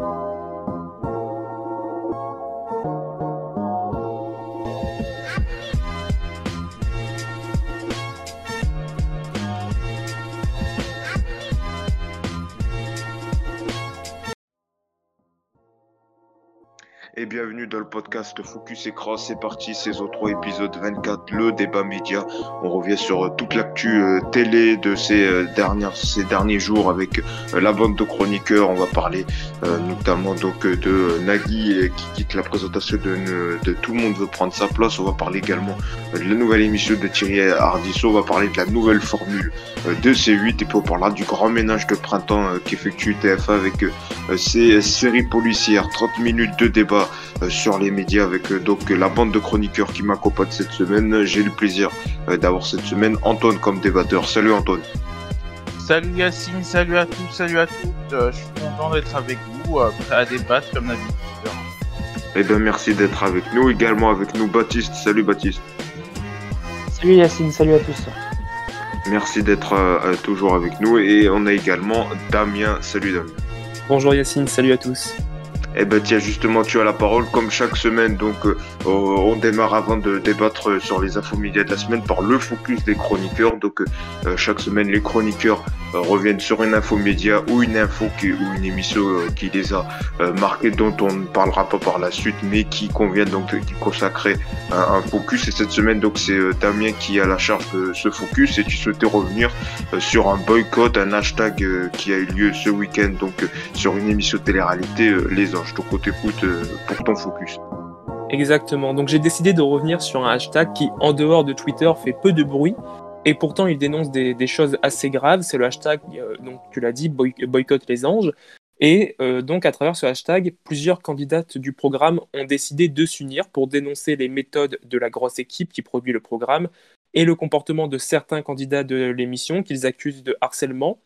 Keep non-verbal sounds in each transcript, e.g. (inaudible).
et bienvenue dans le podcast Focus Écran. C'est parti, saison 3, épisode 24, le débat média. On revient sur euh, toute l'actu euh, télé de ces, euh, dernières, ces derniers jours avec la bande de chroniqueurs. On va parler notamment donc de Nagui qui quitte la présentation de, de, Tout le monde veut prendre sa place. On va parler également de la nouvelle émission de Thierry Ardisson. On va parler de la nouvelle formule de C8 et puis on parlera du grand ménage de printemps qu'effectue TFA avec ses séries policières. 30 minutes de débat sur les médias avec euh, donc la bande de chroniqueurs qui m'accompagne cette semaine. J'ai le plaisir euh, d'avoir cette semaine Antoine comme débatteur. Salut Antoine. Salut Yacine, salut à tous, salut à toutes. je suis content d'être avec vous, prêt à débattre comme d'habitude. Eh bien merci d'être avec nous. Également avec nous Baptiste. Salut Baptiste. Salut Yacine, salut à tous. Merci d'être toujours avec nous. Et on a également Damien. Salut Damien. Bonjour Yacine, salut à tous. Eh ben tiens, justement, tu as la parole comme chaque semaine. Donc, euh, on démarre avant de débattre sur les infos médias de la semaine par le focus des chroniqueurs. Donc, euh, chaque semaine, les chroniqueurs reviennent sur une info média ou une info qui, ou une émission qui les a marqués, dont on ne parlera pas par la suite, mais qui convient donc de consacrer un, focus. Et cette semaine, donc, c'est Damien qui a la charge de ce focus. Et tu souhaitais revenir sur un boycott, un hashtag qui a eu lieu ce week-end, donc sur une émission télé-réalité, Les je te t'écoute euh, pour ton focus. Exactement. Donc j'ai décidé de revenir sur un hashtag qui, en dehors de Twitter, fait peu de bruit. Et pourtant, il dénonce des, choses assez graves. C'est le hashtag, euh, donc tu l'as dit, boycott les anges. Et euh, donc, à travers ce hashtag, plusieurs candidates du programme ont décidé de s'unir pour dénoncer les méthodes de la grosse équipe qui produit le programme et le comportement de certains candidats de l'émission qu'ils accusent de harcèlement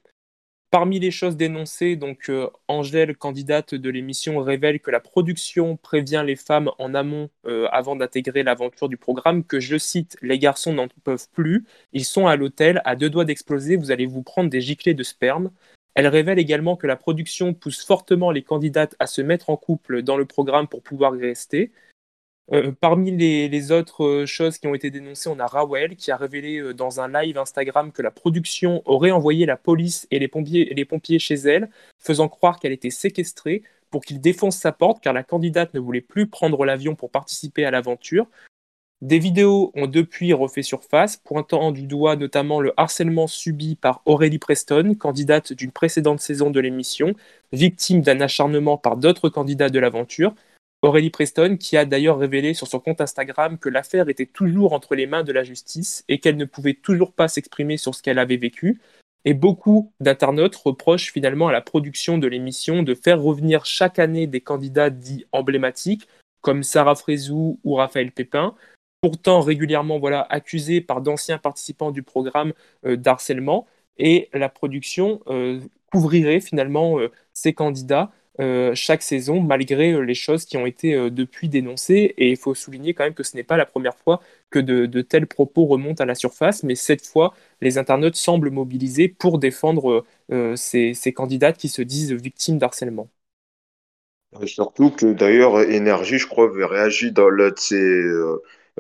Parmi les choses dénoncées, donc euh, Angèle, candidate de l'émission, révèle que la production prévient les femmes en amont euh, avant d'intégrer l'aventure du programme que, je cite, les garçons n'en peuvent plus, ils sont à l'hôtel, à deux doigts d'exploser, vous allez vous prendre des giclées de sperme. Elle révèle également que la production pousse fortement les candidates à se mettre en couple dans le programme pour pouvoir rester. Euh, parmi les, autres euh, choses qui ont été dénoncées, on a Rawel qui a révélé euh, dans un live Instagram que la production aurait envoyé la police et les pompiers, chez elle, faisant croire qu'elle était séquestrée pour qu'ils défoncent sa porte car la candidate ne voulait plus prendre l'avion pour participer à l'aventure. Des vidéos ont depuis refait surface, pointant du doigt notamment le harcèlement subi par Aurélie Preston, candidate d'une précédente saison de l'émission, victime d'un acharnement par d'autres candidats de l'aventure, Aurélie Preston, qui a d'ailleurs révélé sur son compte Instagram que l'affaire était toujours entre les mains de la justice et qu'elle ne pouvait toujours pas s'exprimer sur ce qu'elle avait vécu. Et beaucoup d'internautes reprochent finalement à la production de l'émission de faire revenir chaque année des candidats dits emblématiques, comme Sarah Frézou ou Raphaël Pépin, pourtant régulièrement voilà, accusés par d'anciens participants du programme euh, d'harcèlement. Et la production euh, couvrirait finalement euh, ces candidats euh, chaque saison, malgré euh, les choses qui ont été euh, depuis dénoncées. Et il faut souligner quand même que ce n'est pas la première fois que de, tels propos remontent à la surface, mais cette fois, les internautes semblent mobilisés pour défendre ces, ces candidates qui se disent victimes d'harcèlement. Surtout que d'ailleurs, Énergie, je crois, avait réagi dans l'un de ses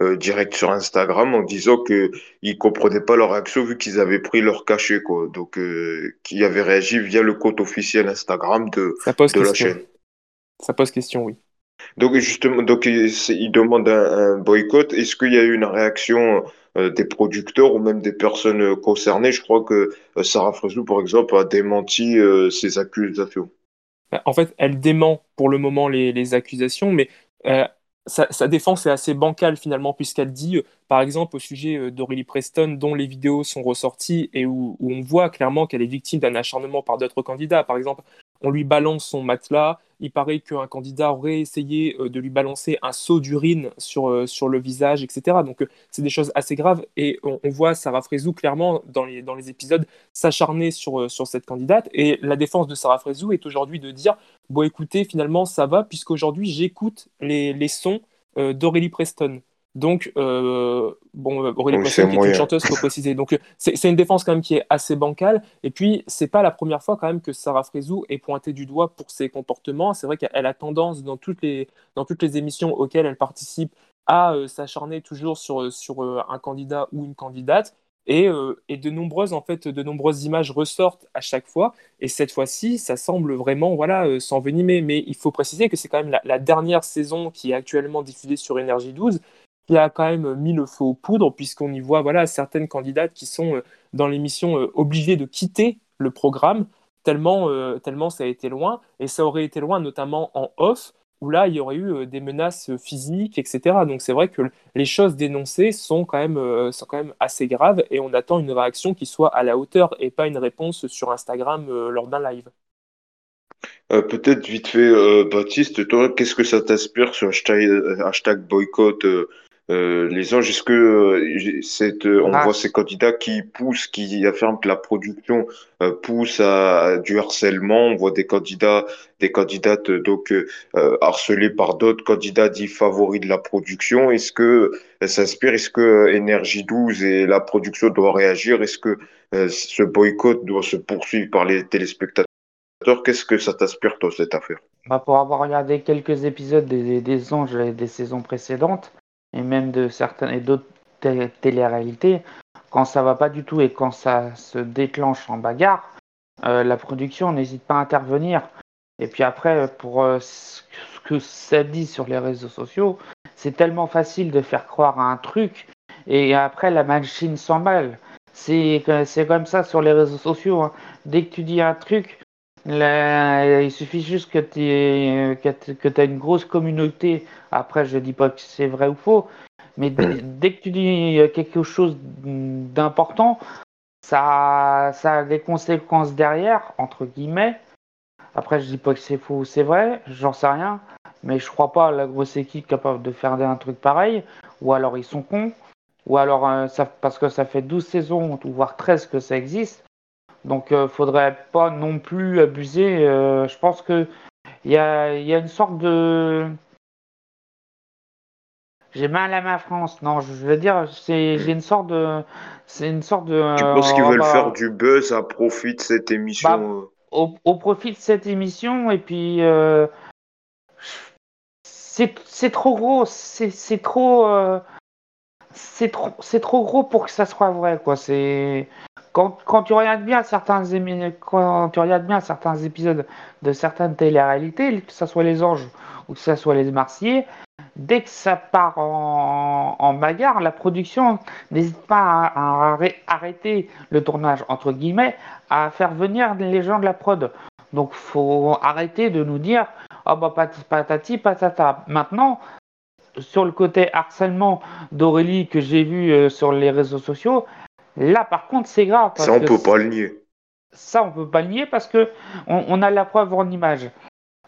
euh, direct sur Instagram en disant que ils comprenaient pas leur réaction vu qu'ils avaient pris leur cachet quoi. Donc euh, qui avait réagi via le compte officiel Instagram de, de la chaîne. Ça pose question, oui. Donc justement, donc ils demandent un, boycott. Est-ce qu'il y a eu une réaction euh, des producteurs ou même des personnes concernées? Je crois que Sarah Frézou, par exemple, a démenti ces accusations. Bah, en fait, elle dément pour le moment les, les accusations, mais sa, défense est assez bancale finalement, puisqu'elle dit, euh, par exemple, au sujet euh, d'Aurélie Preston, dont les vidéos sont ressorties et où on voit clairement qu'elle est victime d'un acharnement par d'autres candidats. Par exemple, on lui balance son matelas. Il paraît qu'un candidat aurait essayé euh, de lui balancer un seau d'urine sur, euh, le visage, etc. Donc euh, c'est des choses assez graves et on, voit Sarah Frézou clairement dans les, épisodes s'acharner sur, sur cette candidate. Et la défense de Sarah Frézou est aujourd'hui de dire, bon écoutez, finalement ça va puisqu'aujourd'hui j'écoute les, les sons d'Aurélie Preston. Donc, euh, bon, Aurélie Poisson, qui est une chanteuse, faut préciser. Donc, euh, c'est c'est une défense quand même qui est assez bancale. Et puis, c'est pas la première fois quand même que Sarah Frézou est pointée du doigt pour ses comportements. C'est vrai qu'elle a tendance, dans toutes les, dans toutes les émissions auxquelles elle participe, à euh, s'acharner toujours sur, sur euh, un candidat ou une candidate. Et, et de nombreuses en fait, de nombreuses images ressortent à chaque fois. Et cette fois-ci, ça semble vraiment voilà s'envenimer. Mais il faut préciser que c'est quand même la, la dernière saison qui est actuellement diffusée sur Énergie 12 qui a quand même mis le feu aux poudres, puisqu'on y voit voilà, certaines candidates qui sont euh, dans l'émission euh, obligées de quitter le programme, tellement, euh, tellement ça a été loin, et ça aurait été loin notamment en off, où là, il y aurait eu des menaces physiques, etc. Donc c'est vrai que les choses dénoncées sont quand, même, sont quand même assez graves, et on attend une réaction qui soit à la hauteur, et pas une réponse sur Instagram lors d'un live. Peut-être vite fait, Baptiste, toi, qu'est-ce que ça t'inspire ce hashtag, boycott euh, les anges? Est-ce que euh, cette, euh, on Ah, voit ces candidats qui poussent, qui affirment que la production euh, pousse à, à du harcèlement? On voit des candidats, des candidates euh, donc harcelées par d'autres candidats dits favoris de la production. Est-ce que ça s'inspire? Est-ce que Énergie 12 et la production doivent réagir? Est-ce que ce boycott doit se poursuivre par les téléspectateurs? Qu'est-ce que ça t'inspire, toi, cette affaire? bah, pour avoir regardé quelques épisodes des, des Anges et des saisons précédentes, et même de certaines et d'autres té- téléréalités, quand ça va pas du tout et quand ça se déclenche en bagarre, euh, la production n'hésite pas à intervenir. Et puis après, pour euh, ce que ça dit sur les réseaux sociaux, c'est tellement facile de faire croire à un truc et après la machine s'emballe. C'est c'est comme ça sur les réseaux sociaux. hein. Dès que tu dis un truc, là, il suffit juste que tu aies une grosse communauté. Après, je dis pas que c'est vrai ou faux, mais dès, dès que tu dis quelque chose d'important, ça, ça a des conséquences derrière, entre guillemets. Après, je dis pas que c'est faux ou c'est vrai, j'en sais rien, mais je crois pas à la grosse équipe capable de faire un truc pareil, ou alors ils sont cons, ou alors euh, ça, parce que ça fait 12 saisons, voire 13 que ça existe, donc euh, faudrait pas non plus abuser. euh, je pense que il y a, y a une sorte de... J'ai mal à ma France, non, je veux dire, c'est, j'ai une sorte de... C'est une sorte de... Tu penses qu'ils on veulent va- faire du buzz à profit de cette émission? euh au, au profit de cette émission et puis euh, c'est c'est trop gros c'est c'est trop euh, c'est trop c'est trop gros pour que ça soit vrai quoi c'est quand, tu regardes bien certains épisodes de certaines téléréalités que ce soit les anges ou que ce soit les marseillais dès que ça part en, bagarre la production n'hésite pas à, à arrê- arrêter le tournage entre guillemets à faire venir les gens de la prod. Donc faut arrêter de nous dire ah bah pat- patati patata. Maintenant sur le côté harcèlement d'Aurélie que j'ai vu euh, sur les réseaux sociaux, là par contre c'est grave parce Ça, on que peut pas le nier. ça on peut pas le nier parce que on, on a la preuve en image.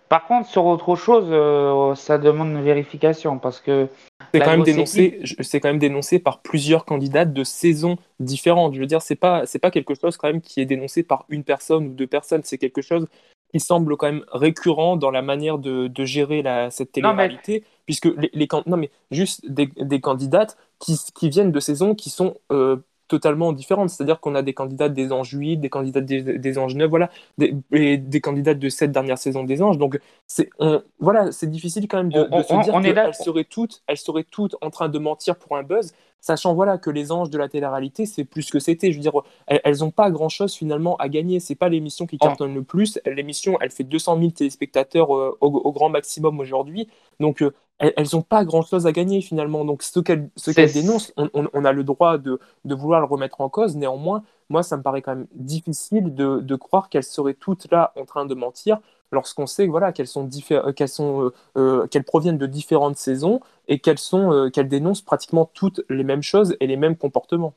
Par contre sur autre chose euh, ça demande une vérification parce que C'est quand, même dénoncé, c'est quand même dénoncé par plusieurs candidates de saisons différentes. Je veux dire, c'est pas, c'est pas quelque chose quand même qui est dénoncé par une personne ou deux personnes. C'est quelque chose qui semble quand même récurrent dans la manière de, de gérer la, cette Non, mais- télé-réalité, puisque les, les non mais juste des, des candidates qui, qui viennent de saisons qui sont euh, totalement différentes. C'est-à-dire qu'on a des candidates des Anges 8, des candidates des, des Anges 9, voilà, des, et des candidates de cette dernière saison des Anges. Donc c'est, voilà, c'est difficile quand même de, On- se on- dire qu'elles seraient toutes, elles seraient toutes en train de mentir pour un buzz, sachant voilà que les Anges de la télé-réalité c'est plus que c'était. Je veux dire, elles, elles ont pas grand-chose finalement à gagner. C'est pas l'émission qui cartonne le plus. L'émission, elle fait 200 000 téléspectateurs euh, au, au grand maximum aujourd'hui. Donc euh, elles, elles ont pas grand-chose à gagner finalement. Donc ce qu'elles dénoncent, on, on- on a le droit de, de vouloir le remettre en cause. Néanmoins, moi, ça me paraît quand même difficile de, de croire qu'elles seraient toutes là en train de mentir lorsqu'on sait voilà, qu'elles sont, euh, qu'elles sont euh, euh, qu'elles proviennent de différentes saisons et qu'elles sont euh, qu'elles dénoncent pratiquement toutes les mêmes choses et les mêmes comportements.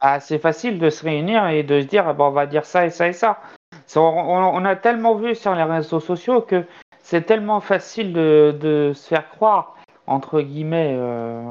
Ah, c'est facile de se réunir et de se dire, bah, on va dire ça et ça et ça. On, on- on a tellement vu sur les réseaux sociaux que c'est tellement facile de, de se faire croire, entre guillemets. euh,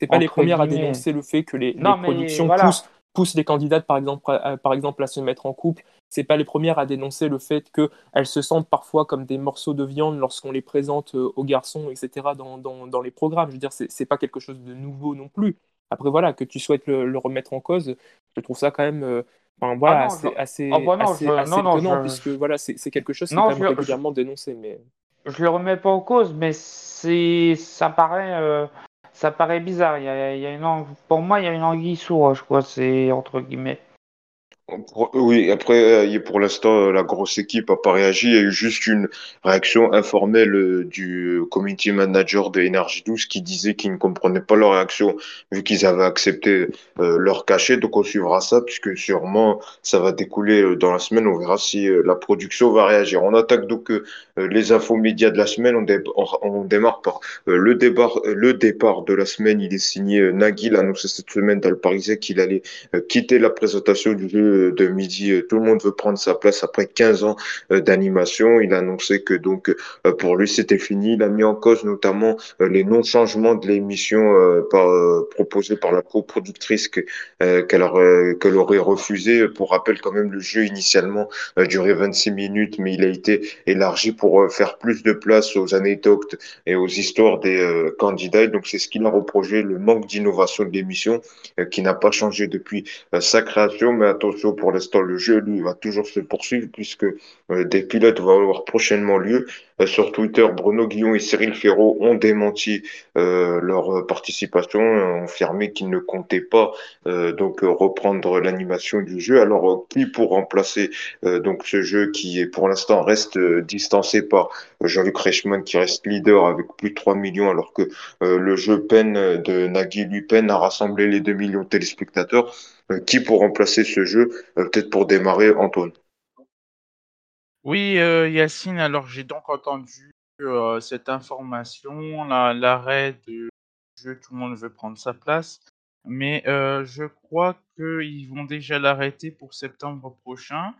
C'est pas les premières à dénoncer le fait que les, Non, les productions voilà. poussent, les candidates, par exemple, à, par exemple, à se mettre en couple. C'est pas les premières à dénoncer le fait qu'elles se sentent parfois comme des morceaux de viande lorsqu'on les présente euh, aux garçons, etc., dans, dans, dans les programmes. Je veux dire, c'est pas quelque chose de nouveau non plus. Après, voilà, que tu souhaites le, remettre en cause, je trouve ça quand même. Euh, enfin, voilà, assez, assez, étonnant, puisque voilà, c'est quelque chose qui est quand même régulièrement dénoncé. Mais... Je le remets pas en cause, mais ça paraît, euh, ça paraît bizarre. Il y a, il y a une, pour moi, il y a une anguille sous roche, quoi. C'est entre guillemets. Oui, après, euh, pour l'instant, la grosse équipe n'a pas réagi. Il y a eu juste une réaction informelle euh, du community manager de Energy 12 qui disait qu'il ne comprenait pas leur réaction vu qu'ils avaient accepté euh, leur cachet. Donc, on suivra ça puisque sûrement ça va découler dans la semaine. On verra si la production va réagir. On attaque donc les infos médias de la semaine. On, démarre par le, départ, de la semaine. Il est signé Nagui, a annoncé cette semaine dans le Parisien qu'il allait quitter la présentation du jeu de midi, euh, tout le monde veut prendre sa place après 15 ans euh, d'animation. Il a annoncé que donc euh, pour lui c'était fini. Il a mis en cause notamment les non-changements de l'émission par, proposée par la coproductrice qu'elle aurait, qu'elle refusé. Pour rappel, quand même, le jeu initialement durait 26 minutes, mais il a été élargi pour faire plus de place aux anecdotes et aux histoires des candidats. donc c'est ce qu'il a reproché, le manque d'innovation de l'émission qui n'a pas changé depuis sa création. Mais attention pour l'instant, le jeu, lui, va toujours se poursuivre puisque euh, des pilotes vont avoir prochainement lieu. Euh, sur Twitter, Bruno Guillon et Cyril Ferraud ont démenti euh, leur participation, ont affirmé qu'ils ne comptaient pas donc reprendre l'animation du jeu. Alors, qui pour remplacer donc ce jeu qui est pour l'instant reste distancé par Jean-Luc Reichmann qui reste leader avec plus de 3 millions alors que le jeu peine de Nagui lui peine à rassembler les 2 millions de téléspectateurs. Euh, qui pour remplacer ce jeu euh, Peut-être pour démarrer, Antoine? Oui, euh, Yacine, alors j'ai donc entendu cette information, l'arrêt du jeu, tout le monde veut prendre sa place, mais je crois qu'ils vont déjà l'arrêter pour septembre prochain.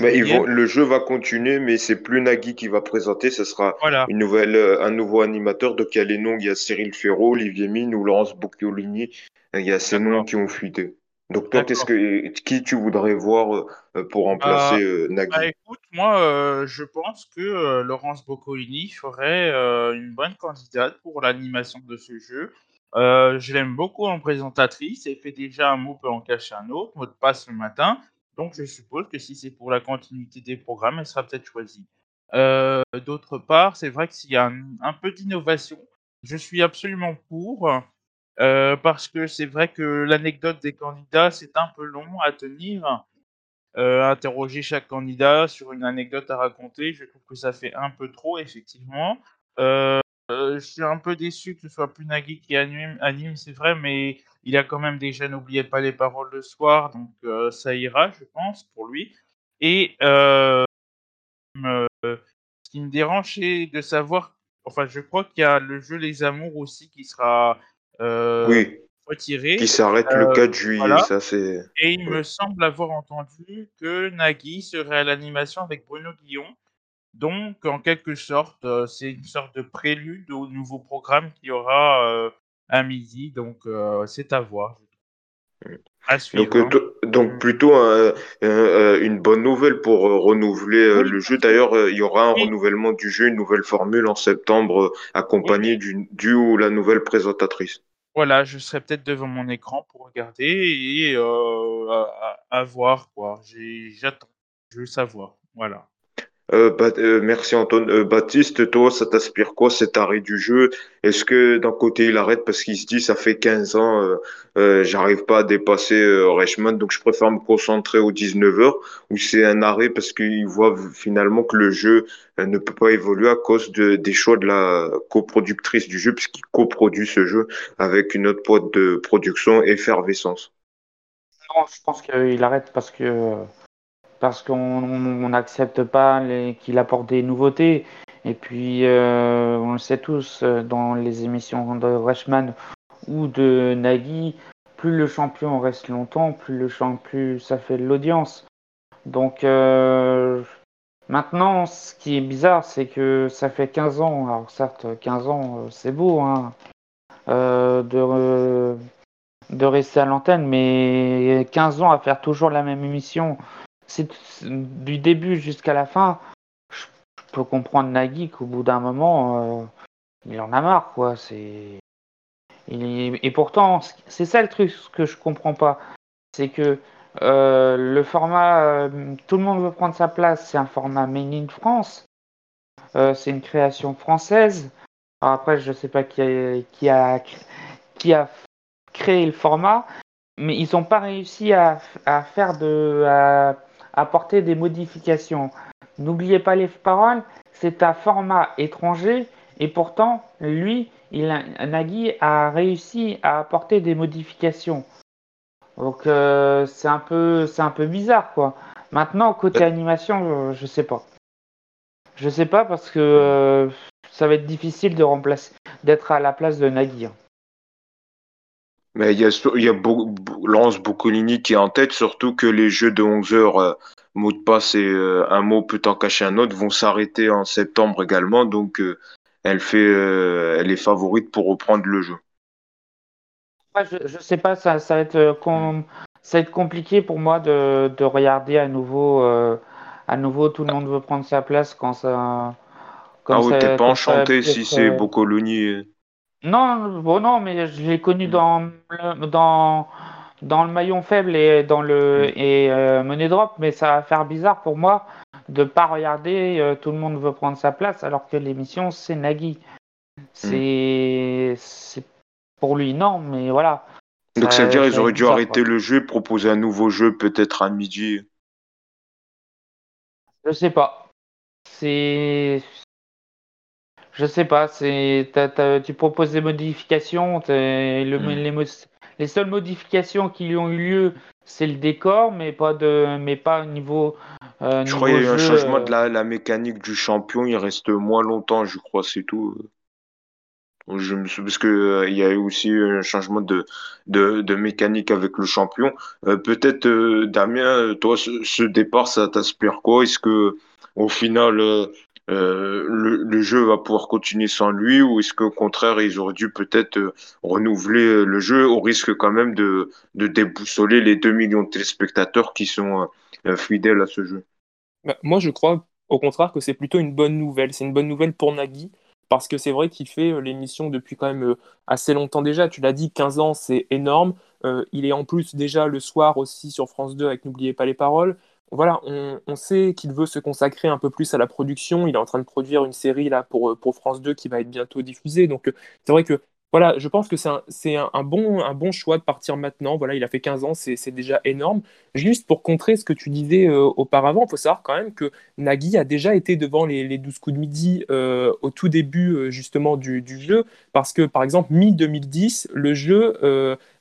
Mais ils vont, le jeu va continuer, mais c'est plus Nagui qui va présenter, ce sera une nouvelle, un nouveau animateur. Donc il y a les noms, il y a Cyril Ferraud, Olivier Mine ou Laurence Bocchiolini, il y a ces noms qui ont fuité. Donc toi, qu'est-ce que qui tu voudrais voir euh, pour remplacer bah, euh, Nagui? bah, écoute, moi, euh, je pense que Laurence Boccolini ferait une bonne candidate pour l'animation de ce jeu. je l'aime beaucoup en présentatrice. Elle fait déjà un mot peut en cacher un autre, mot de passe le matin. Donc je suppose que si c'est pour la continuité des programmes, elle sera peut-être choisie. D'autre part, c'est vrai que s'il y a un peu d'innovation, je suis absolument pour. Euh, parce que c'est vrai que l'anecdote des candidats, c'est un peu long à tenir. Euh, interroger chaque candidat sur une anecdote à raconter, je trouve que ça fait un peu trop, effectivement. Euh, je suis un peu déçu que ce soit plus Nagui qui anime, anime c'est vrai, mais il a quand même déjà n'oubliez pas les paroles de soir, donc ça ira, je pense, pour lui. Et ce qui me dérange, c'est de savoir, enfin, je crois qu'il y a le jeu Les Amours aussi qui sera oui. retiré. Qui s'arrête le 4 euh, juillet, ça c'est. Et il me semble avoir entendu que Nagui serait à l'animation avec Bruno Guillon. Donc, en quelque sorte, euh, c'est une sorte de prélude au nouveau programme qu'il y aura à midi. Donc, c'est à voir. donc, hein. donc, mm. plutôt une bonne nouvelle pour renouveler le jeu. D'ailleurs, il y aura un renouvellement du jeu, une nouvelle formule en septembre, accompagnée du, du ou la nouvelle présentatrice. Voilà, je serai peut-être devant mon écran pour regarder et euh, à, voir quoi. J'attends, je veux savoir. Voilà. Euh, euh, merci Antoine. Baptiste, toi, ça t'inspire quoi cet arrêt du jeu? Est-ce que d'un côté il arrête parce qu'il se dit ça fait 15 ans, j'arrive pas à dépasser Reichmann, donc je préfère me concentrer aux 19h Ou c'est un arrêt parce qu'il voit finalement que le jeu ne peut pas évoluer à cause de, des choix de la coproductrice du jeu, puisqu'il coproduit ce jeu avec une autre boîte de production, Effervescence. Non, je pense qu'il arrête parce que parce qu'on n'accepte pas qu'il apporte des nouveautés. Et puis, euh, on le sait tous, euh, dans les émissions de Reichmann ou de Nagui, plus le champion reste longtemps, plus le champion, ça fait de l'audience. Donc, euh, Maintenant, ce qui est bizarre, c'est que ça fait 15 ans, alors certes, 15 ans, c'est beau, hein, de, de rester à l'antenne, mais 15 ans à faire toujours la même émission, du début jusqu'à la fin, je, peux comprendre Nagui qu'au bout d'un moment, il en a marre, quoi. C'est et pourtant, c'est ça le truc que je comprends pas, c'est que le format, tout le monde veut prendre sa place, c'est un format Made in France. c'est une création française. après, je sais pas qui a, créé le format, mais ils n'ont pas réussi à, faire de, apporter des modifications. N'oubliez pas les paroles, c'est un format étranger et pourtant, lui, il a, Nagui a réussi à apporter des modifications. Donc euh, c'est un peu c'est un peu bizarre quoi. Maintenant côté animation, je, sais pas. Je sais pas parce que euh, ça va être difficile de remplacer d'être à la place de Nagui. Hein. Mais il y a, il y a Lance Boccolini qui est en tête, surtout que les jeux de 11 heures, euh, mot de passe et un mot peut en cacher un autre, vont s'arrêter en septembre également. Donc elle fait, euh, elle est favorite pour reprendre le jeu. je, je sais pas, ça, ça va être euh, ça va être compliqué pour moi de, de regarder à nouveau, euh, à nouveau tout le monde veut prendre sa place quand ça. ah oui, t'es pas enchanté si c'est Boccoloni. Non, bon non, mais je l'ai connu dans dans dans le maillon faible et dans le mm. et money drop, mais ça va faire bizarre pour moi de pas regarder euh, tout le monde veut prendre sa place alors que l'émission c'est Nagui. C'est pour lui non, mais voilà. Donc ça, veut dire qu'ils auraient dû arrêter le jeu et proposer un nouveau jeu peut-être à midi. Je sais pas. C'est je sais pas, c'est tu proposes des modifications, le, mm. les, les, seules modifications qui ont eu lieu, c'est le décor, mais pas de mais pas au niveau euh, je crois qu'il y a eu un changement de euh, la, mécanique du champion. Il reste moins longtemps, je crois, c'est tout. Je me parce que euh, il y a eu aussi un changement de, de, mécanique avec le champion. Peut-être Damien, toi, ce, départ, ça t'inspire quoi? Est-ce que au final le, jeu va pouvoir continuer sans lui ou est-ce qu'au contraire ils auraient dû peut-être renouveler le jeu au risque quand même de, déboussoler les 2 millions de téléspectateurs qui sont fidèles à ce jeu? Bah, moi, je crois au contraire que c'est plutôt une bonne nouvelle. C'est une bonne nouvelle pour Nagui, parce que c'est vrai qu'il fait euh, l'émission depuis quand même euh, assez longtemps déjà. Tu l'as dit, 15 ans, c'est énorme. Euh, il est en plus déjà le soir aussi sur France 2 avec N'oubliez pas les paroles. Voilà, on, on sait qu'il veut se consacrer un peu plus à la production. Il est en train de produire une série là pour, pour France 2 qui va être bientôt diffusée. Donc c'est vrai que voilà, je pense que c'est un, un, bon, un bon choix de partir maintenant. Voilà, il a fait 15 ans, c'est déjà énorme. Juste pour contrer ce que tu disais euh, auparavant, il faut savoir quand même que Nagui a déjà été devant les, les 12 coups de midi euh, au tout début euh, justement du, du, jeu, parce que par exemple, mi-2010, le jeu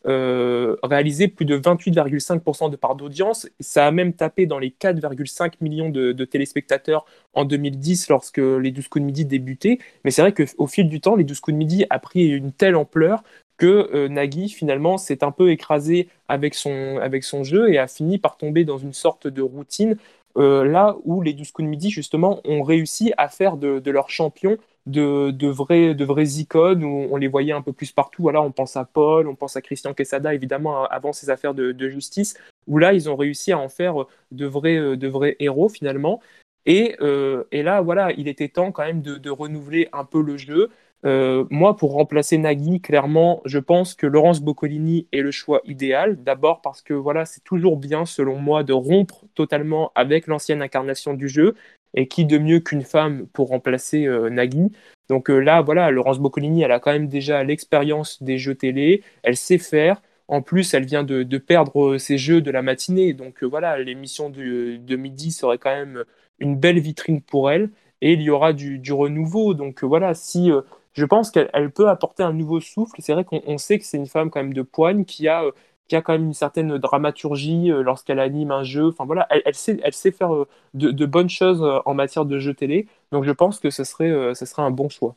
réalisait plus de 28,5% de part d'audience. Ça a même tapé dans les 4,5 millions de, téléspectateurs en 2010 lorsque les 12 coups de midi débutaient. Mais c'est vrai qu'au fil du temps, les 12 coups de midi a pris une telle ampleur que euh, Nagui finalement s'est un peu écrasé avec son, avec son jeu et a fini par tomber dans une sorte de routine euh, là où les 12 coups de midi justement ont réussi à faire de, de leurs champions de, de, vrais, de vraies icônes où on les voyait un peu plus partout. Voilà, on pense à Paul, on pense à Christian Quesada évidemment avant ses affaires de, justice où là ils ont réussi à en faire de vrais, de vrais héros finalement. Et, euh, et, là, voilà, il était temps quand même de, de renouveler un peu le jeu. Euh, moi, pour remplacer Nagui, clairement, je pense que Laurence Boccolini est le choix idéal. D'abord parce que voilà, c'est toujours bien, selon moi, de rompre totalement avec l'ancienne incarnation du jeu. Et qui de mieux qu'une femme pour remplacer euh, Nagui? Donc euh, là, voilà, Laurence Boccolini, elle a quand même déjà l'expérience des jeux télé. Elle sait faire. En plus, elle vient de, perdre ses jeux de la matinée. Donc voilà, l'émission de midi serait quand même une belle vitrine pour elle. Et il y aura du, du renouveau. Donc voilà, si je pense qu'elle peut apporter un nouveau souffle. C'est vrai qu'on sait que c'est une femme quand même de poigne qui a, euh, qui a quand même une certaine dramaturgie euh, lorsqu'elle anime un jeu. Enfin voilà, elle, sait, elle sait faire euh, de, bonnes choses en matière de jeu télé. Donc je pense que ce serait, ce serait un bon choix.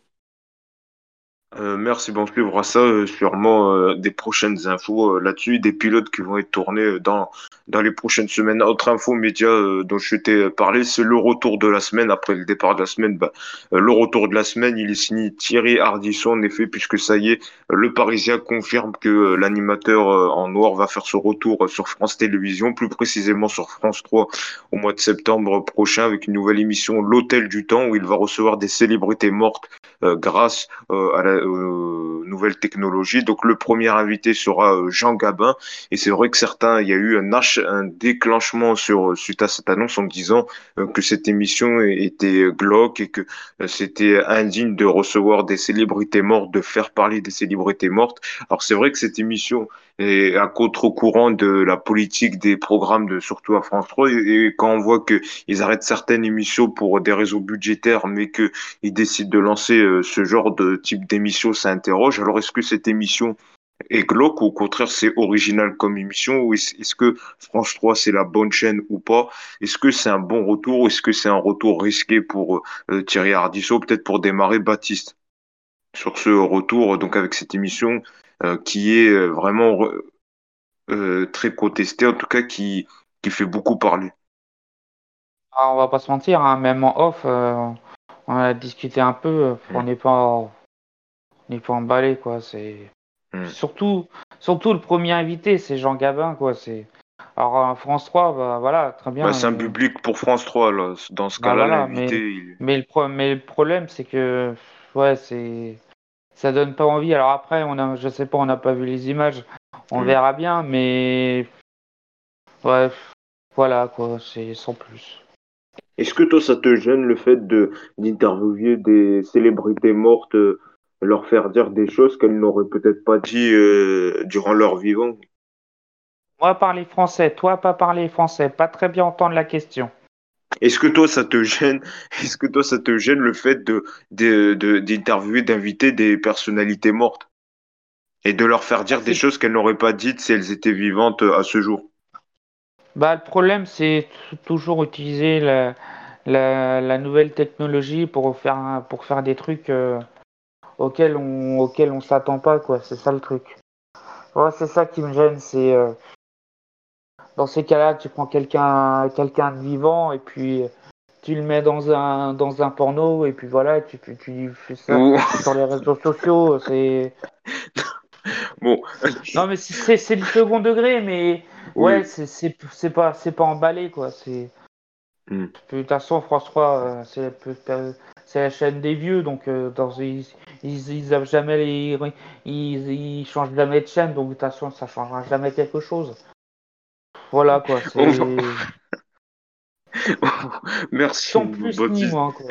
merci, bon, on suivra ça sûrement des prochaines infos là-dessus, des pilotes qui vont être tournés dans dans les prochaines semaines. Autre info média euh, dont je t'ai parlé, c'est le retour de la semaine. Après le départ de la semaine, bah, euh, le retour de la semaine, il est signé Thierry Ardisson, en effet, puisque ça y est, le Parisien confirme que l'animateur en noir va faire son retour sur France Télévisions, plus précisément sur France 3 au mois de septembre prochain, avec une nouvelle émission, L'Hôtel du Temps, où il va recevoir des célébrités mortes grâce à la nouvelle technologie. Donc le premier invité sera Jean Gabin, et c'est vrai que certains, il y a eu un, déclenchement sur, suite à cette annonce en disant euh, que cette émission était glauque et que euh, c'était indigne de recevoir des célébrités mortes, de faire parler des célébrités mortes. Alors c'est vrai que cette émission est à contre-courant de la politique des programmes de surtout à France 3 et, quand on voit qu'ils arrêtent certaines émissions pour des réseaux budgétaires mais qu'ils décident de lancer euh, ce genre de type d'émission, ça interroge. Alors est-ce que cette émission est glauque ou au contraire c'est original comme émission ou est-ce que France 3 c'est la bonne chaîne ou pas? Est-ce que c'est un bon retour ou est-ce que c'est un retour risqué pour euh, Thierry Ardisson? Peut-être pour démarrer Baptiste sur ce retour donc avec cette émission euh, qui est euh, vraiment très contestée en tout cas qui, qui fait beaucoup parler. Ah, On va pas se mentir, hein, même en off on a discuté un peu, on n'est pas on n'est pas emballé quoi, c'est Mm. Surtout, surtout le premier invité, c'est Jean Gabin, quoi. C'est alors France 3, bah, voilà, très bien. Bah, c'est un public pour France 3 là. Dans ce bah, cas-là, l'invité. Mais, le mais le problème, c'est que ouais, c'est ça donne pas envie. Alors après, on a, je sais pas, on n'a pas vu les images, on mm. verra bien, mais ouais, voilà quoi, c'est sans plus. Est-ce que toi, ça te gêne le fait de d'interviewer des célébrités mortes? leur faire dire des choses qu'elles n'auraient peut-être pas dit euh, durant leur vivant? Moi, parler français, toi, pas parler français, pas très bien entendre la question. Est-ce que toi, ça te gêne (laughs) Est-ce que toi, ça te gêne le fait de d'interviewer, d'inviter des personnalités mortes? Et de leur faire dire des choses qu'elles n'auraient pas dites si elles étaient vivantes à ce jour? Bah, le problème, c'est toujours utiliser la, la, nouvelle technologie pour faire pour faire des trucs. Euh, auquel on auquel on s'attend pas quoi c'est ça le truc ouais, c'est ça qui me gêne c'est euh, dans ces cas-là tu prends quelqu'un quelqu'un de vivant et puis tu le mets dans un dans un porno et puis voilà tu tu fais ça (laughs) sur les réseaux sociaux c'est (laughs) bon non mais c'est c'est le second degré mais ouais c'est c'est pas c'est pas emballé quoi c'est hmm. de toute façon France 3 euh, c'est c'est la chaîne des vieux, donc euh, dans, ils, ils, jamais les, ils, ils, changent jamais de chaîne, donc de toute façon ça changera jamais quelque chose. Voilà quoi. (laughs) (laughs) Merci. Sans plus ni moins quoi.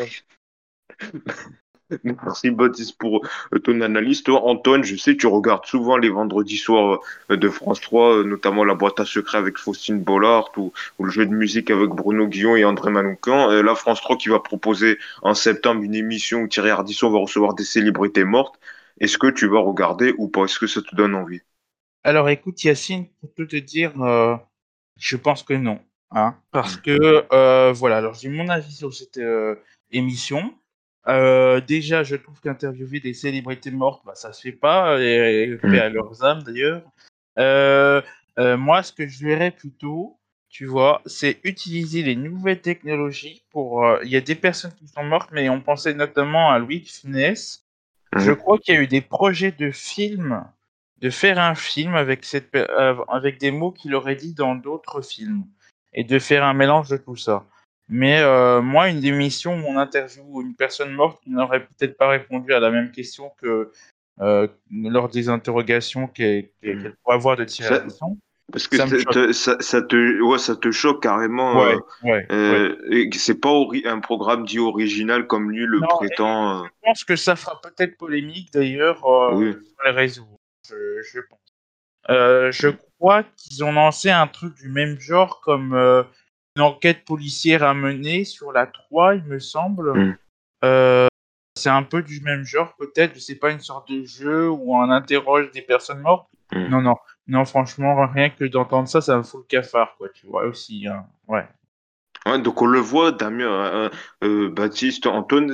(laughs) (laughs) Merci Baptiste pour euh, ton analyse. Toi, Antoine, je sais, tu regardes souvent les vendredis soirs euh, de France 3, euh, notamment la boîte à secrets avec Faustine Bollard ou, le jeu de musique avec Bruno Guillon et André Manoukian. La France 3 qui va proposer en septembre une émission où Thierry Ardisson va recevoir des célébrités mortes. Est-ce que tu vas regarder ou pas? Est-ce que ça te donne envie? Alors écoute Yacine, pour tout te dire, je pense que non. Hein, parce que, voilà, alors j'ai mon avis sur cette émission. Euh, déjà, je trouve qu'interviewer des célébrités mortes, bah, ça se fait pas, et, fait à leurs âmes d'ailleurs. Euh, euh, moi, ce que je verrais plutôt, tu vois, c'est utiliser les nouvelles technologies pour. Il y a des personnes qui sont mortes, mais on pensait notamment à Louis de Funès. Je mmh. crois qu'il y a eu des projets de films, de faire un film avec, cette, avec des mots qu'il aurait dit dans d'autres films, et de faire un mélange de tout ça. Mais euh, moi, une émission où on interviewe une personne morte qui n'aurait peut-être pas répondu à la même question que euh, lors des interrogations qu'elle pourrait avoir de Thierry Parce que ça, te, ça, te, ouais, ça te choque carrément. Ouais, euh, euh c'est pas un programme dit original comme lui le prétend. Je pense que ça fera peut-être polémique d'ailleurs sur les réseaux. Je, je pense. je crois qu'ils ont lancé un truc du même genre comme enquête policière à mener sur la 3, il me semble. Mm. Euh, c'est un peu du même genre, peut-être. C'est pas une sorte de jeu où on interroge des personnes mortes. Mm. Non, non. Non, franchement, rien que d'entendre ça, ça me fout le cafard, quoi. Tu vois aussi. Hein. Ouais. Ouais, donc on le voit, Damien, euh, euh, Baptiste, Antoine,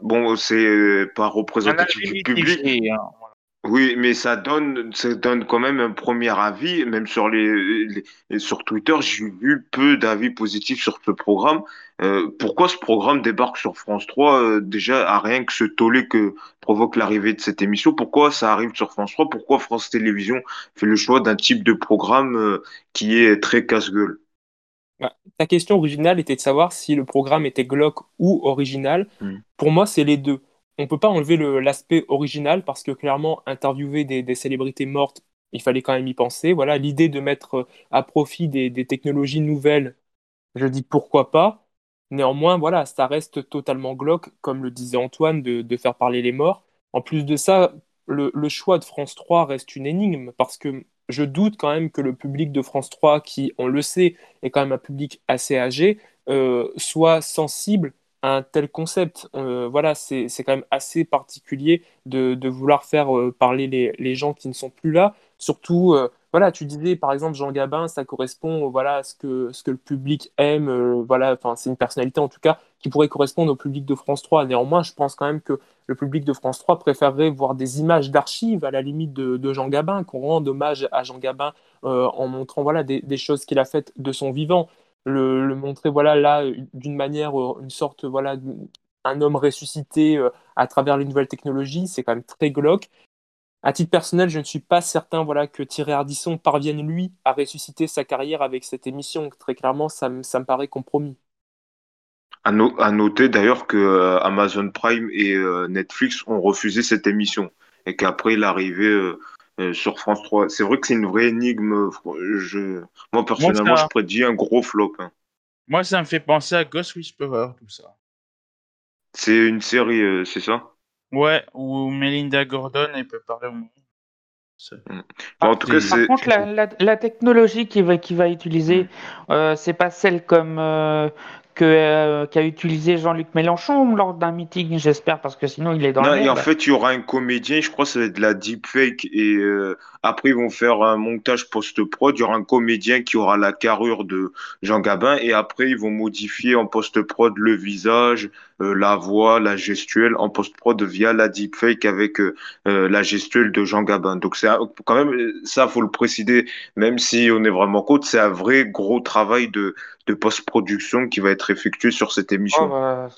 bon, c'est pas représentatif du public. Hein, Oui, mais ça donne, ça donne quand même un premier avis, même sur les, les- sur Twitter, j'ai vu peu d'avis positifs sur ce programme. Euh, pourquoi ce programme débarque sur France 3, euh, déjà à rien que ce tollé que provoque l'arrivée de cette émission? Pourquoi ça arrive sur France 3? Pourquoi France Télévisions fait le choix d'un type de programme, euh, qui est très casse-gueule? Bah, ta question originale était de savoir si le programme était glauque ou original. Hmm. Pour moi, c'est les deux. On peut pas enlever le- l'aspect original parce que clairement, interviewer des, célébrités mortes, il fallait quand même y penser. Voilà, l'idée de mettre euh, à profit des, technologies nouvelles, je dis pourquoi pas. Néanmoins, voilà, ça reste totalement glauque, comme le disait Antoine, de, faire parler les morts. En plus de ça, le, choix de France 3 reste une énigme parce que je doute quand même que le public de France 3, qui, on le sait, est quand même un public assez âgé, euh, soit sensible un tel concept. Euh, voilà, c'est, quand même assez particulier de, de vouloir faire euh, parler les, les gens qui ne sont plus là. Surtout, euh, voilà, tu disais par exemple Jean Gabin, ça correspond voilà, à ce que, ce que le public aime. voilà, c'est une personnalité en tout cas qui pourrait correspondre au public de France 3. Néanmoins, je pense quand même que le public de France 3 préférerait voir des images d'archives à la limite de, de Jean Gabin, qu'on rende hommage à Jean Gabin en montrant voilà, des, des choses qu'il a faites de son vivant. Le, montrer voilà, là d'une manière, euh, une sorte, voilà, un homme ressuscité euh, à travers les nouvelles technologies, c'est quand même très glauque. À titre personnel, je ne suis pas certain voilà, que Thierry Ardisson parvienne, lui, à ressusciter sa carrière avec cette émission. Très clairement, ça, ça me paraît compromis. À, à noter d'ailleurs que euh, Amazon Prime et Netflix ont refusé cette émission et qu'après il euh, sur France 3. C'est vrai que c'est une vraie énigme. Je... Moi personnellement, ça- je prédis un gros flop. hein. Moi, ça me fait penser à Ghost Whisperer, tout ça. C'est une série, euh, c'est ça? Ouais, où Melinda Gordon, elle peut parler au monde. Bon, en tout cas, c'est- Par contre, la, la, la technologie qu'il va, utiliser, euh, c'est pas celle comme euh, que euh, qu'a utilisé Jean-Luc Mélenchon lors d'un meeting, j'espère, parce que sinon il est dans Non, la et en fait, il y aura un comédien, je crois que ça va être de la deepfake, et euh, après ils vont faire un montage post-prod, il y aura un comédien qui aura la carrure de Jean Gabin, et après ils vont modifier en post-prod le visage, euh, la voix, la gestuelle, en post-prod via la deepfake avec euh, euh, la gestuelle de Jean Gabin. Donc c'est quand même, ça faut le préciser, même si on est vraiment contre, c'est un vrai gros travail de, de post-production qui va être effectué sur cette Oh, émission. bah,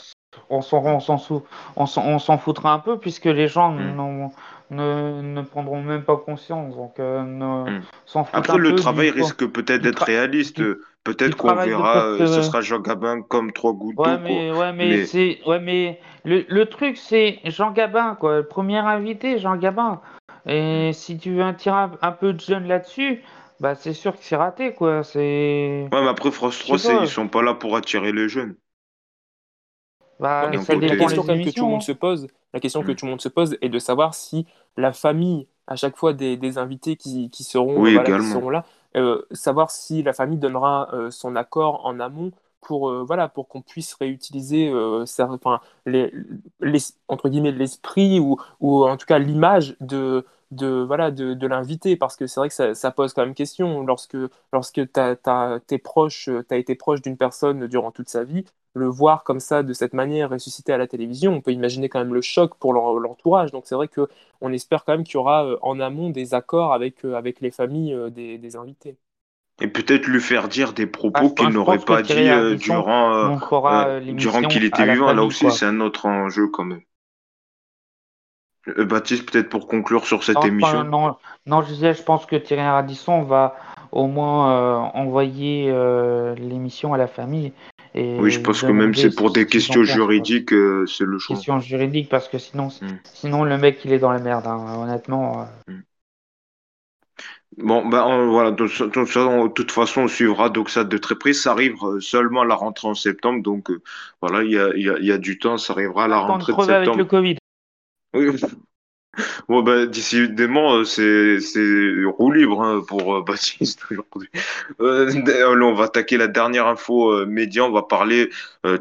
on s'en on s'en foutra un peu puisque les gens Mm. Ne, ne prendront même pas conscience, donc euh, ne- Mm. s'en foutent Après, un le peu travail du, risque peut-être d'être tra- réaliste. du- Peut-être du qu'on verra, euh, ce sera Jean Gabin comme trois gouttes Ouais, d'eau, quoi. mais, ouais, mais, Mais- c'est, ouais, mais le, le truc, c'est Jean Gabin, quoi. Le premier invité, Jean Gabin. Et si tu veux un tirer un, un peu de jeune là-dessus, bah, c'est sûr que c'est raté, quoi. C'est, Ouais, mais après, France Je 3, sais c'est, ils sont pas là pour attirer les jeunes. bah, mais ça côté- la dépend question des même que tout le émissions. monde se pose, la question que Mm. tout le monde se pose est de savoir si la famille, à chaque fois des, des invités qui, qui seront, Oui, euh, voilà, qui également. seront là, euh, savoir si la famille donnera euh, son accord en amont pour, euh, voilà, pour qu'on puisse réutiliser les- entre guillemets, l'esprit ou, ou en tout cas l'image de, de, voilà, de, de l'invité, parce que c'est vrai que ça, ça pose quand même question lorsque, lorsque t'as, t'as, t'es proche, tu as été proche d'une personne durant toute sa vie, le voir comme ça, de cette manière, ressuscité à la télévision, on peut imaginer quand même le choc pour l'en- l'entourage. Donc c'est vrai que on espère quand même qu'il y aura euh, en amont des accords avec, euh, avec les familles euh, des, des invités. Et peut-être lui faire dire des Ah, propos je qu'il n'aurait pas dit euh, durant, euh, euh, euh, durant qu'il était vivant. Là aussi, c'est un autre enjeu quand même. Euh, Baptiste, peut-être pour conclure sur cette Non, émission. non, non, je disais, je pense que Thierry Ardisson va au moins euh, envoyer euh, l'émission à la famille. Et Oui, je pense que même c'est pour des questions juridiques, c'est le choix. Question juridique, parce que sinon, Mm. sinon le mec, il est dans la merde, hein, honnêtement. euh. Bon, ben on- voilà, de, de- de- de toute façon, on suivra donc ça de très près. Ça arrive seulement à la rentrée en septembre, donc euh, voilà, il y a, y a, il y a du temps, ça arrivera à la rentrée de crever avec septembre. le Covid. We, (laughs) Bon, ben, d'ici dément, euh, c'est, c'est roue libre hein, pour euh, (laughs) Baptiste aujourd'hui. Euh, on va attaquer la dernière info média. On va parler,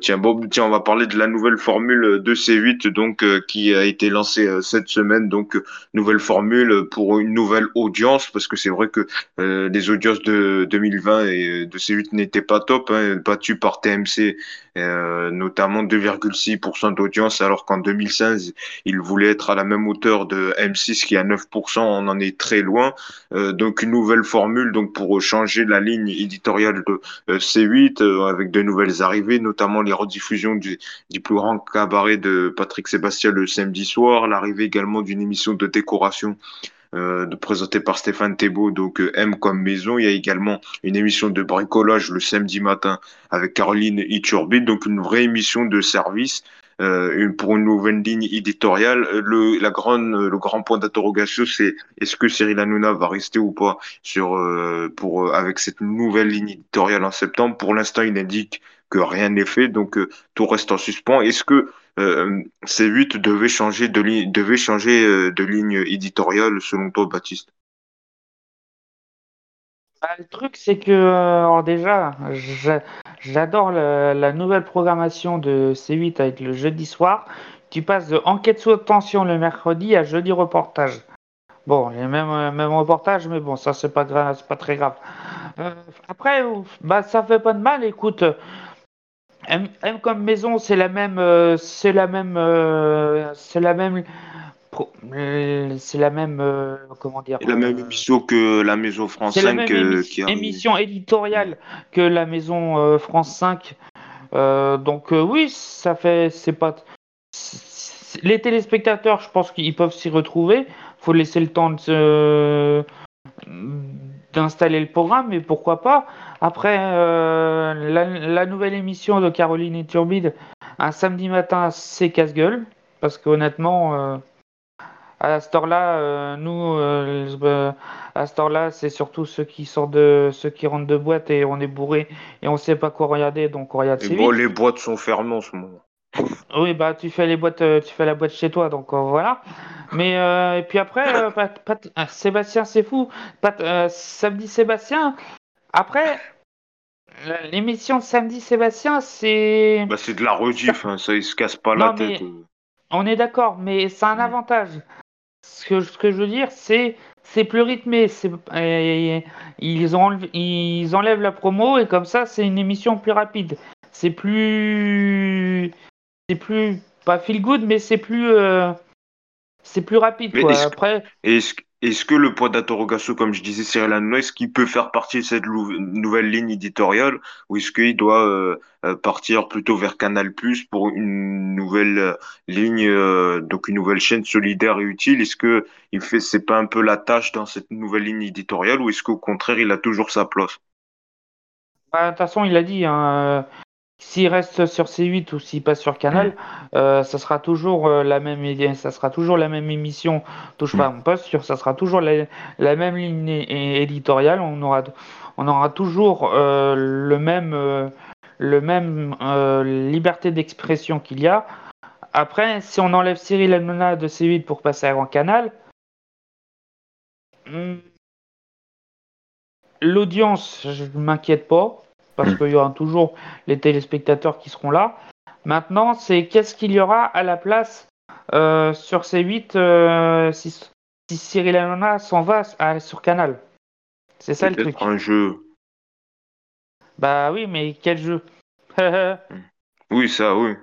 tiens, Bob, tiens, on va parler de la nouvelle formule de C8, donc qui a été lancée cette semaine. Donc, nouvelle formule pour une nouvelle audience, parce que c'est vrai que les audiences de 2020 et de C8 n'étaient pas top, hein, battues par TMC, notamment 2,6% d'audience, alors qu'en 2016 il voulait être à la même hauteur de M6 qui a 9%, on en est très loin. Euh, donc une nouvelle formule donc pour changer la ligne éditoriale de euh, C8 euh, avec de nouvelles arrivées, notamment les rediffusions du, plus grand cabaret de Patrick Sébastien le samedi soir, l'arrivée également d'une émission de décoration euh, de présentée par Stéphane Thébault, donc M comme maison. Il y a également une émission de bricolage le samedi matin avec Caroline Iturbide, donc une vraie émission de service euh, pour une nouvelle ligne éditoriale. Le, la grande, le grand point d'interrogation, c'est est-ce que Cyril Hanouna va rester ou pas sur, euh, pour, avec cette nouvelle ligne éditoriale en septembre? Pour l'instant, il indique que rien n'est fait, donc euh, tout reste en suspens. Est-ce que euh, C8 devait changer de, ligne devait changer euh, de ligne éditoriale selon toi, Baptiste? Bah, Le truc, c'est que alors déjà, j'adore la, nouvelle programmation de C8 avec le jeudi soir. Tu passes de enquête sous tension le mercredi à jeudi reportage. Bon, les mêmes, mêmes reportages, mais bon, ça c'est pas c'est pas très grave. Euh, après, bah ça fait pas de mal. Écoute, M, comme maison, c'est la même, euh, c'est la même, euh, c'est la même, c'est la même, euh, comment dire La même émission que la Maison France 5. C'est la même qui a... émission éditoriale que la Maison France 5. donc oui, ça fait, c'est pas. Les téléspectateurs, je pense qu'ils peuvent s'y retrouver. Faut laisser le temps de d'installer le programme, mais pourquoi pas. Après, euh, la, la, nouvelle émission de Caroline et Turbide, un samedi matin, c'est casse-gueule, parce qu'honnêtement, euh, à cette heure-là, euh, nous, euh, à cette heure-là, c'est surtout ceux qui sortent de, ceux qui rentrent de boîte et on est bourré et on sait pas quoi regarder, donc on regarde. Et bon, les boîtes sont fermées en ce moment. (laughs) Oui, bah tu fais les boîtes, tu fais la boîte chez toi, donc euh, voilà. Mais euh, et puis après, euh, Pat, Pat, Sébastien, c'est fou. Pat, samedi Sébastien. Après, l'émission de samedi Sébastien, c'est. Bah c'est de la rediff, hein, ça il se casse pas non, la tête. On est d'accord, mais c'est un avantage. Ce que, ce que je veux dire, c'est c'est plus rythmé. Ils, ont, ils enlèvent la promo et comme ça, c'est une émission plus rapide. C'est plus c'est plus pas feel good, mais c'est plus euh, c'est plus rapide. Quoi. Est-ce, Après, est-ce, est-ce que le point d'interrogation, comme je disais, Cyril Hanouna, est-ce qu'il peut faire partie de cette nouvelle ligne éditoriale ou est-ce qu'il doit euh, euh, partir plutôt vers Canal Plus pour une nouvelle euh, ligne, donc une nouvelle chaîne solidaire et utile? Est-ce que il fait, c'est pas un peu la tâche dans cette nouvelle ligne éditoriale ou est-ce qu'au contraire, il a toujours sa place? Bah, de toute façon, il a dit, hein, s'il reste sur C8 ou s'il passe sur Canal, euh, ça sera toujours euh, la même, ça sera toujours la même émission. Touche pas mon poste, ça sera toujours la, même ligne éditoriale. On aura, toujours euh, le même, liberté d'expression qu'il y a. Après, si on enlève Cyril Hanouna de C8 pour passer à Canal, hmm, l'audience, je ne m'inquiète pas parce mmh. qu'il y aura toujours les téléspectateurs qui seront là. Maintenant, c'est qu'est-ce qu'il y aura à la place euh, sur ces 8 euh, si, si, Cyril Hanouna s'en va à, sur Canal? C'est ça le truc. un jeu. Bah oui, mais quel jeu? (laughs) Oui, ça, oui.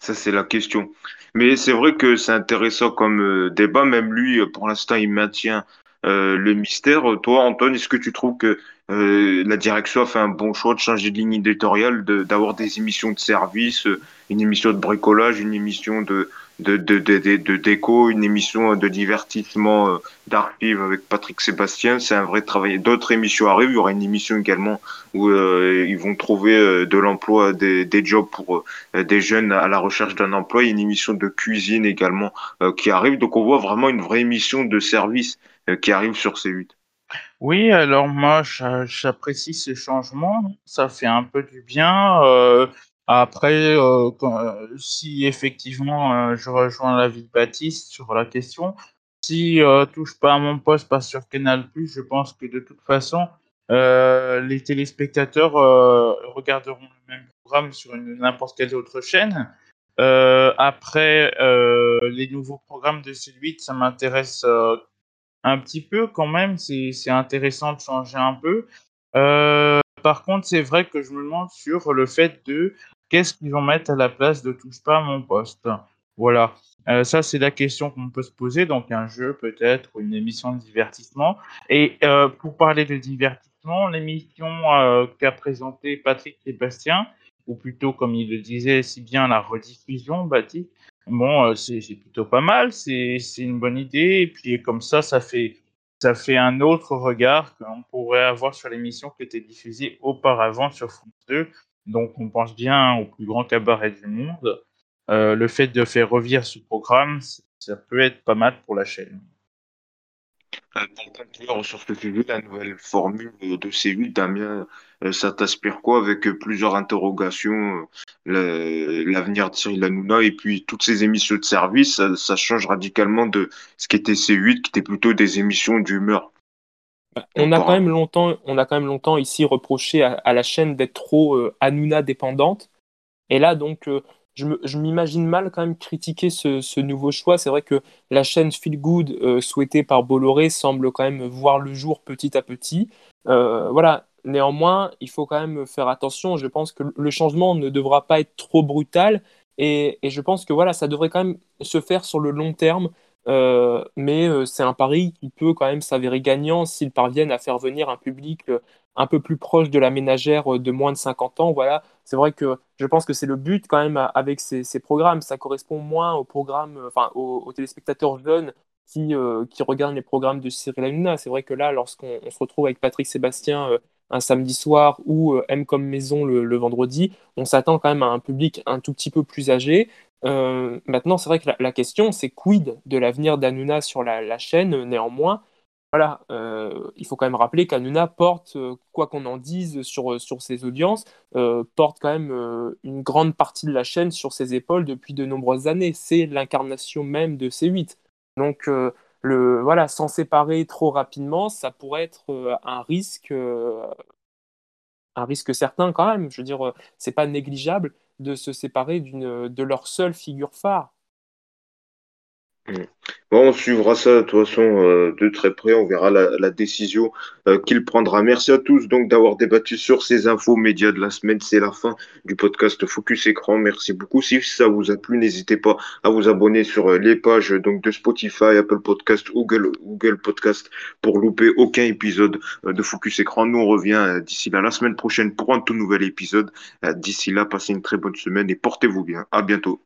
Ça, c'est la question. Mais c'est vrai que c'est intéressant comme euh, débat. Même lui, pour l'instant, il maintient le mystère. Toi, Antoine, est-ce que tu trouves que euh, la direction a fait un bon choix de changer de ligne éditoriale, d'avoir des émissions de service, euh, une émission de bricolage, une émission de, de, de, de, déco, une émission de divertissement euh, d'archives avec Patrick Sébastien? C'est un vrai travail. D'autres émissions arrivent. Il y aura une émission également où euh, ils vont trouver euh, de l'emploi, des, des jobs pour des jeunes à la recherche d'un emploi. Il y a une émission de cuisine également qui arrive. Donc on voit vraiment une vraie émission de service euh, qui arrive sur C8. Oui, alors moi j'apprécie ces changements, ça fait un peu du bien. Euh, après, euh, si effectivement je rejoins l'avis de Baptiste sur la question, si touche pas à mon poste, pas sur Canal+, je pense que de toute façon les téléspectateurs regarderont le même programme sur n'importe quelle autre chaîne. après, les nouveaux programmes de C8, ça m'intéresse un petit peu quand même, c'est intéressant de changer un peu. Euh, par contre, c'est vrai que je me demande sur le fait de qu'est-ce qu'ils vont mettre à la place de touche pas à mon poste. Voilà. Euh, ça, c'est la question qu'on peut se poser. Donc, un jeu, peut-être, une émission de divertissement. Et euh, pour parler de divertissement, l'émission qu'a présentée Patrick Sébastien, ou plutôt, comme il le disait si bien, la rediffusion, Baptiste, bon, c'est plutôt pas mal. C'est une bonne idée. Et puis, comme ça, ça fait, ça fait un autre regard qu'on pourrait avoir sur l'émission qui était diffusée auparavant sur France 2. Donc, on pense bien au plus grand cabaret du monde. Euh, le fait de faire revivre ce programme, ça peut être pas mal pour la chaîne. Euh, pour conclure sur ce sujet, la nouvelle formule de C8, Damien, euh, ça t'aspire quoi avec plusieurs interrogations, l'avenir de Cyril Hanouna et puis toutes ces émissions de service, ça, change radicalement de ce qu'était C8, qui était plutôt des émissions d'humeur. Bah, on a, quand même longtemps, on a quand même longtemps ici reproché à, la chaîne d'être trop Hanouna dépendante. Et là, donc, je m'imagine mal quand même critiquer ce, nouveau choix. C'est vrai que la chaîne Feel Good euh, souhaitée par Bolloré semble quand même voir le jour petit à petit. Euh, voilà. Néanmoins, il faut quand même faire attention. Je pense que le changement ne devra pas être trop brutal et, je pense que voilà, ça devrait quand même se faire sur le long terme. Euh, mais c'est un pari qui peut quand même s'avérer gagnant s'ils parviennent à faire venir un public un peu plus proche de la ménagère de moins de 50 ans. Voilà, c'est vrai que je pense que c'est le but quand même avec ces, programmes. Ça correspond moins aux programmes, enfin aux, téléspectateurs jeunes qui, euh, qui regardent les programmes de Cyril Hanouna. C'est vrai que là, lorsqu'on se retrouve avec Patrick Sébastien euh, un samedi soir ou euh, M comme maison le, vendredi, on s'attend quand même à un public un tout petit peu plus âgé. maintenant, c'est vrai que la, question, c'est quid de l'avenir d'Hanouna sur la, chaîne néanmoins? Voilà, euh, il faut quand même rappeler qu'Anuna porte, euh, quoi qu'on en dise sur, euh, sur ses audiences, porte quand même une grande partie de la chaîne sur ses épaules depuis de nombreuses années. C'est l'incarnation même de C8. Donc, le, voilà, s'en séparer trop rapidement, ça pourrait être un risque, un risque certain quand même. Je veux dire, c'est pas négligeable de se séparer de leur seule figure phare. Bon, on suivra ça de toute façon euh, de très près. On verra la, décision euh, qu'il prendra. Merci à tous donc d'avoir débattu sur ces infos médias de la semaine. C'est la fin du podcast Focus Écran. Merci beaucoup. Si ça vous a plu, n'hésitez pas à vous abonner sur euh, les pages donc de Spotify, Apple Podcast, Google, Google Podcast pour louper aucun épisode de Focus Écran. Nous on revient d'ici la semaine prochaine pour un tout nouvel épisode. D'ici là, passez une très bonne semaine et portez-vous bien. À bientôt.